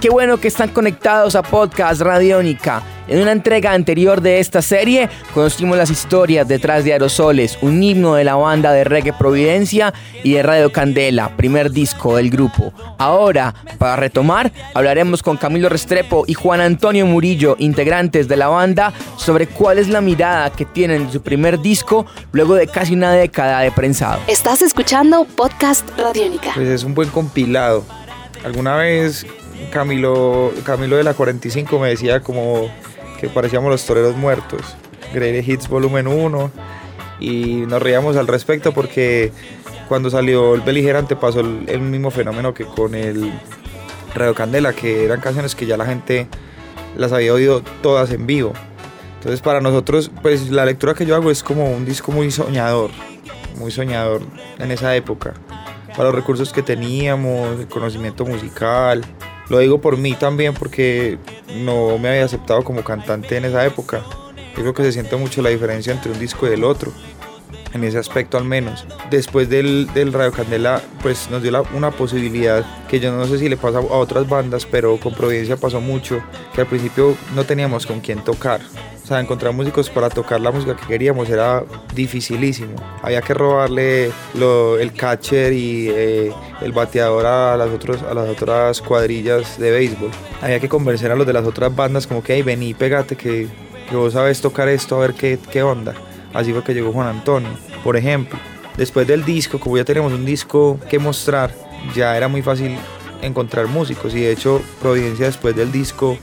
qué bueno que están conectados a Podcast Radiónica. En una entrega anterior de esta serie conocimos las historias detrás de Aerosoles, un himno de la banda de reggae Providencia y de Radio Candela, primer disco del grupo. Ahora, para retomar, hablaremos con Camilo Restrepo y Juan Antonio Murillo, integrantes de la banda, sobre cuál es la mirada que tienen de su primer disco luego de casi una década de prensado. Estás escuchando Podcast Radiónica. Pues es un buen compilado. Alguna vez Camilo, Camilo de la 45 me decía como que parecíamos los toreros muertos. Great Hits Volumen 1 y nos reíamos al respecto porque cuando salió el Beligerante pasó el, mismo fenómeno que con el Radio Candela, que eran canciones que ya la gente las había oído todas en vivo. Entonces para nosotros, pues la lectura que yo hago es como un disco muy soñador, muy soñador en esa época. Para los recursos que teníamos, el conocimiento musical, lo digo por mí también porque no me había aceptado como cantante en esa época. Yo creo que se siente mucho la diferencia entre un disco y el otro, en ese aspecto al menos. Después del, del Radio Candela, pues nos dio la, una posibilidad que yo no sé si le pasa a otras bandas, pero con Providencia pasó mucho, que al principio no teníamos con quién tocar. O sea, encontrar músicos para tocar la música que queríamos era dificilísimo. Había que robarle lo, el catcher y eh, el bateador a las, otros, a las otras cuadrillas de béisbol. Había que convencer a los de las otras bandas como que, hey, vení, pégate, que, que vos sabes tocar esto, a ver qué, qué onda. Así fue que llegó Juan Antonio. Por ejemplo, después del disco, como ya tenemos un disco que mostrar, ya era muy fácil encontrar músicos y de hecho Providencia después del disco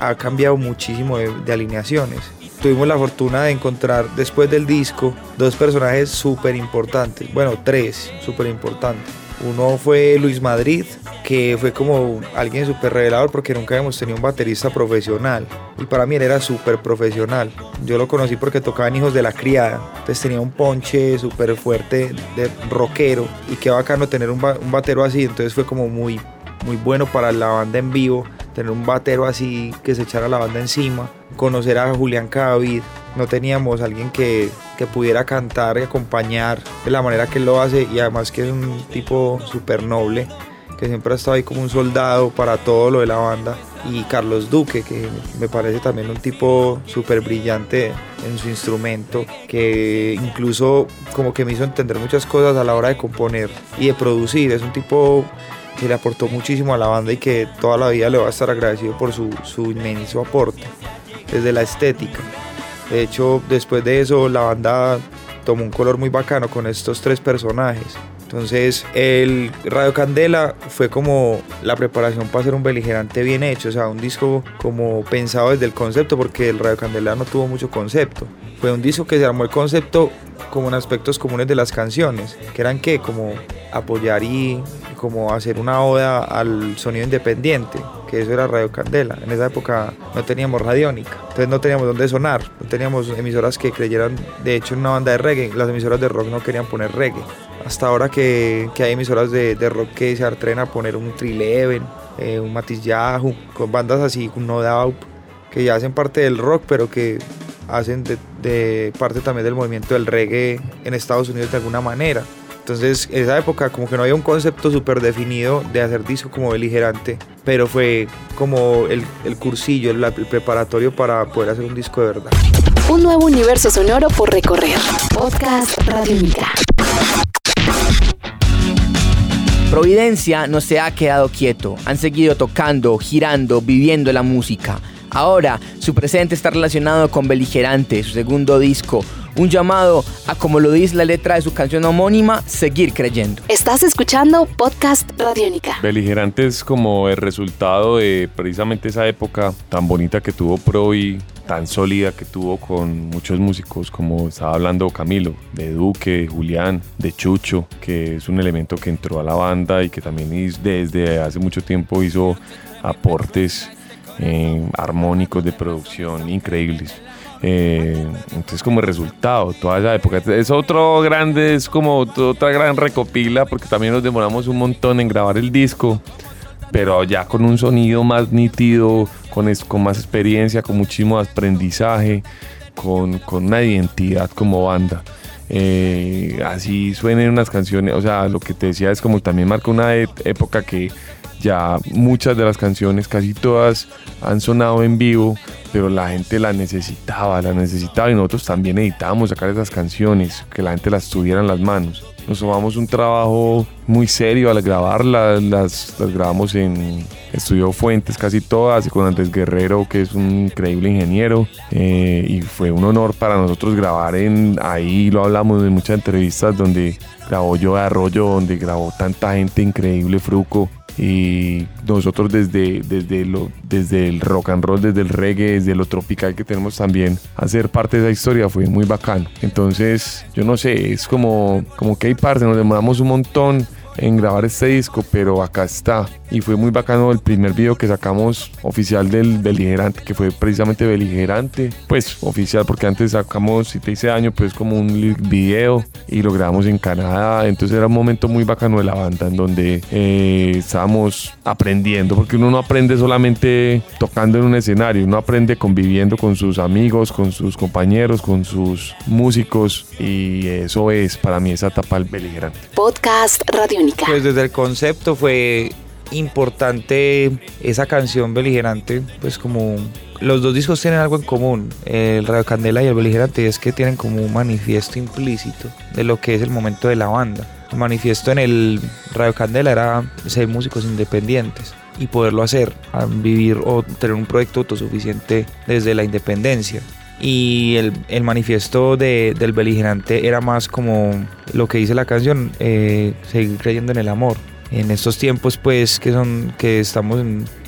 ha cambiado muchísimo de, alineaciones. Tuvimos la fortuna de encontrar después del disco dos personajes súper importantes, bueno, tres súper importantes. Uno fue Luis Madrid, que fue como alguien súper revelador porque nunca habíamos tenido un baterista profesional. Y para mí él era súper profesional. Yo lo conocí porque tocaba en Hijos de la Criada. Entonces tenía un ponche súper fuerte de rockero. Y qué bacano tener un, un batero así. Entonces fue como muy, muy bueno para la banda en vivo tener un batero así que se echara la banda encima, conocer a Julián Cadavid, no teníamos alguien que, que, pudiera cantar y acompañar de la manera que él lo hace y además que es un tipo súper noble, que siempre ha estado ahí como un soldado para todo lo de la banda. Y Carlos Duque, que me parece también un tipo súper brillante en su instrumento, que incluso como que me hizo entender muchas cosas a la hora de componer y de producir. Es un tipo que le aportó muchísimo a la banda y que toda la vida le va a estar agradecido por su, su inmenso aporte desde la estética. De hecho, después de eso, la banda tomó un color muy bacano con estos tres personajes. Entonces, el Radio Candela fue como la preparación para hacer un beligerante bien hecho, o sea, un disco como pensado desde el concepto, porque el Radio Candela no tuvo mucho concepto. Fue un disco que se armó el concepto como en aspectos comunes de las canciones, que eran que como apoyar y como hacer una oda al sonido independiente, que eso era Radio Candela. En esa época no teníamos radiónica, entonces no teníamos dónde sonar, no teníamos emisoras que creyeran, de hecho, en una banda de reggae, las emisoras de rock no querían poner reggae. Hasta ahora que, que hay emisoras de, de, rock que se atreven a poner un Trileven, eh, un Matiz con bandas así, un No Doubt, que ya hacen parte del rock, pero que hacen de parte también del movimiento del reggae en Estados Unidos de alguna manera. Entonces, en esa época como que no había un concepto súper definido de hacer disco como beligerante, pero fue como el, el cursillo, el, el, preparatorio para poder hacer un disco de verdad. Un nuevo universo sonoro por recorrer. Podcast Radiónica. Providencia no se ha quedado quieto, han seguido tocando, girando, viviendo la música. Ahora, su presente está relacionado con Beligerante, su segundo disco, un llamado a, como lo dice la letra de su canción homónima, seguir creyendo. Estás escuchando Podcast Radiónica. Beligerante es como el resultado de precisamente esa época tan bonita que tuvo Pro y tan sólida que tuvo con muchos músicos, como estaba hablando Camilo, de Duque, de Julián, de Chucho, que es un elemento que entró a la banda y que también desde hace mucho tiempo hizo aportes eh, armónicos de producción increíbles. Eh, entonces como resultado toda esa época es otro grande es como otra gran recopila porque también nos demoramos un montón en grabar el disco pero ya con un sonido más nítido con, con más experiencia, con muchísimo aprendizaje, con, con una identidad como banda. Eh, así suenen unas canciones, o sea, lo que te decía es como también marca una época que ya muchas de las canciones, casi todas, han sonado en vivo, pero la gente las necesitaba, las necesitaba y nosotros también editábamos sacar esas canciones, que la gente las tuviera en las manos. Nos tomamos un trabajo muy serio al grabarlas, las, las grabamos en Estudio Fuentes casi todas, con Andrés Guerrero, que es un increíble ingeniero, eh, y fue un honor para nosotros grabar en ahí, lo hablamos en muchas entrevistas donde grabó yo de Arroyo, donde grabó tanta gente increíble, Fruco, y nosotros desde, desde, lo, desde el rock and roll, desde el reggae, desde lo tropical que tenemos también, hacer parte de esa historia fue muy bacano. Entonces, yo no sé, es como, como que hay parte, nos demoramos un montón en grabar este disco, pero acá está. Y fue muy bacano el primer video que sacamos oficial del Beligerante, que fue precisamente Beligerante. Pues oficial, porque antes sacamos, si te hice año, pues como un video y lo grabamos en Canadá. Entonces era un momento muy bacano de la banda, en donde eh, estábamos aprendiendo, porque uno no aprende solamente tocando en un escenario, uno aprende conviviendo con sus amigos, con sus compañeros, con sus músicos. Y eso es para mí esa etapa del Beligerante. Podcast Radio pues desde el concepto fue importante esa canción beligerante, pues como los dos discos tienen algo en común, el Radio Candela y el Beligerante, es que tienen como un manifiesto implícito de lo que es el momento de la banda. El manifiesto en el Radio Candela era ser músicos independientes y poderlo hacer, vivir o tener un proyecto autosuficiente desde la independencia y el, manifiesto del beligerante era más como lo que dice la canción, eh, seguir creyendo en el amor. En estos tiempos pues que son que estamos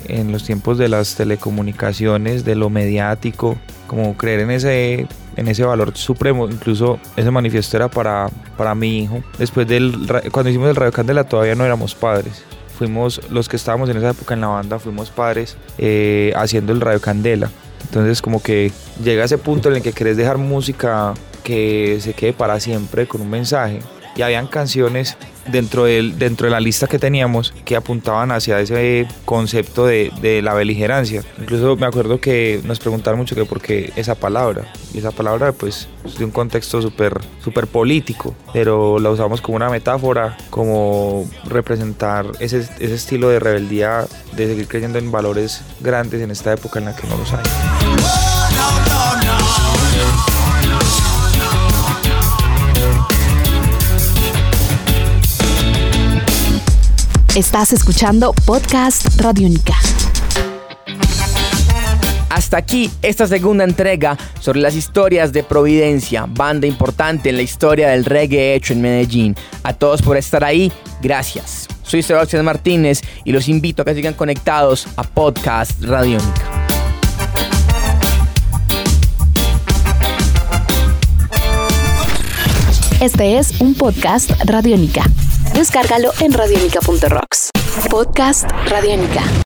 en, los tiempos de las telecomunicaciones, de lo mediático, como creer en ese en ese valor supremo, incluso ese manifiesto era para, para mi hijo. Después del cuando hicimos el Radio Candela todavía no éramos padres. Fuimos los que estábamos en esa época en la banda, fuimos padres eh, haciendo el Radio Candela entonces como que llega ese punto en el que querés dejar música que se quede para siempre con un mensaje. Y habían canciones dentro, del, dentro de la lista que teníamos que apuntaban hacia ese concepto de, de, la beligerancia. Incluso me acuerdo que nos preguntaron mucho que por qué esa palabra. Y esa palabra pues es de un contexto súper super político, pero la usamos como una metáfora, como representar ese, ese estilo de rebeldía, de seguir creyendo en valores grandes en esta época en la que no los hay. Estás escuchando Podcast Radio Única. Hasta aquí esta segunda entrega sobre las historias de Providencia, banda importante en la historia del reggae hecho en Medellín. A todos por estar ahí, gracias. Soy Sebastián Martínez y los invito a que sigan conectados a Podcast Radiónica. Este es un podcast Radiónica. Descárgalo en radionica.rocks. Podcast Radiónica.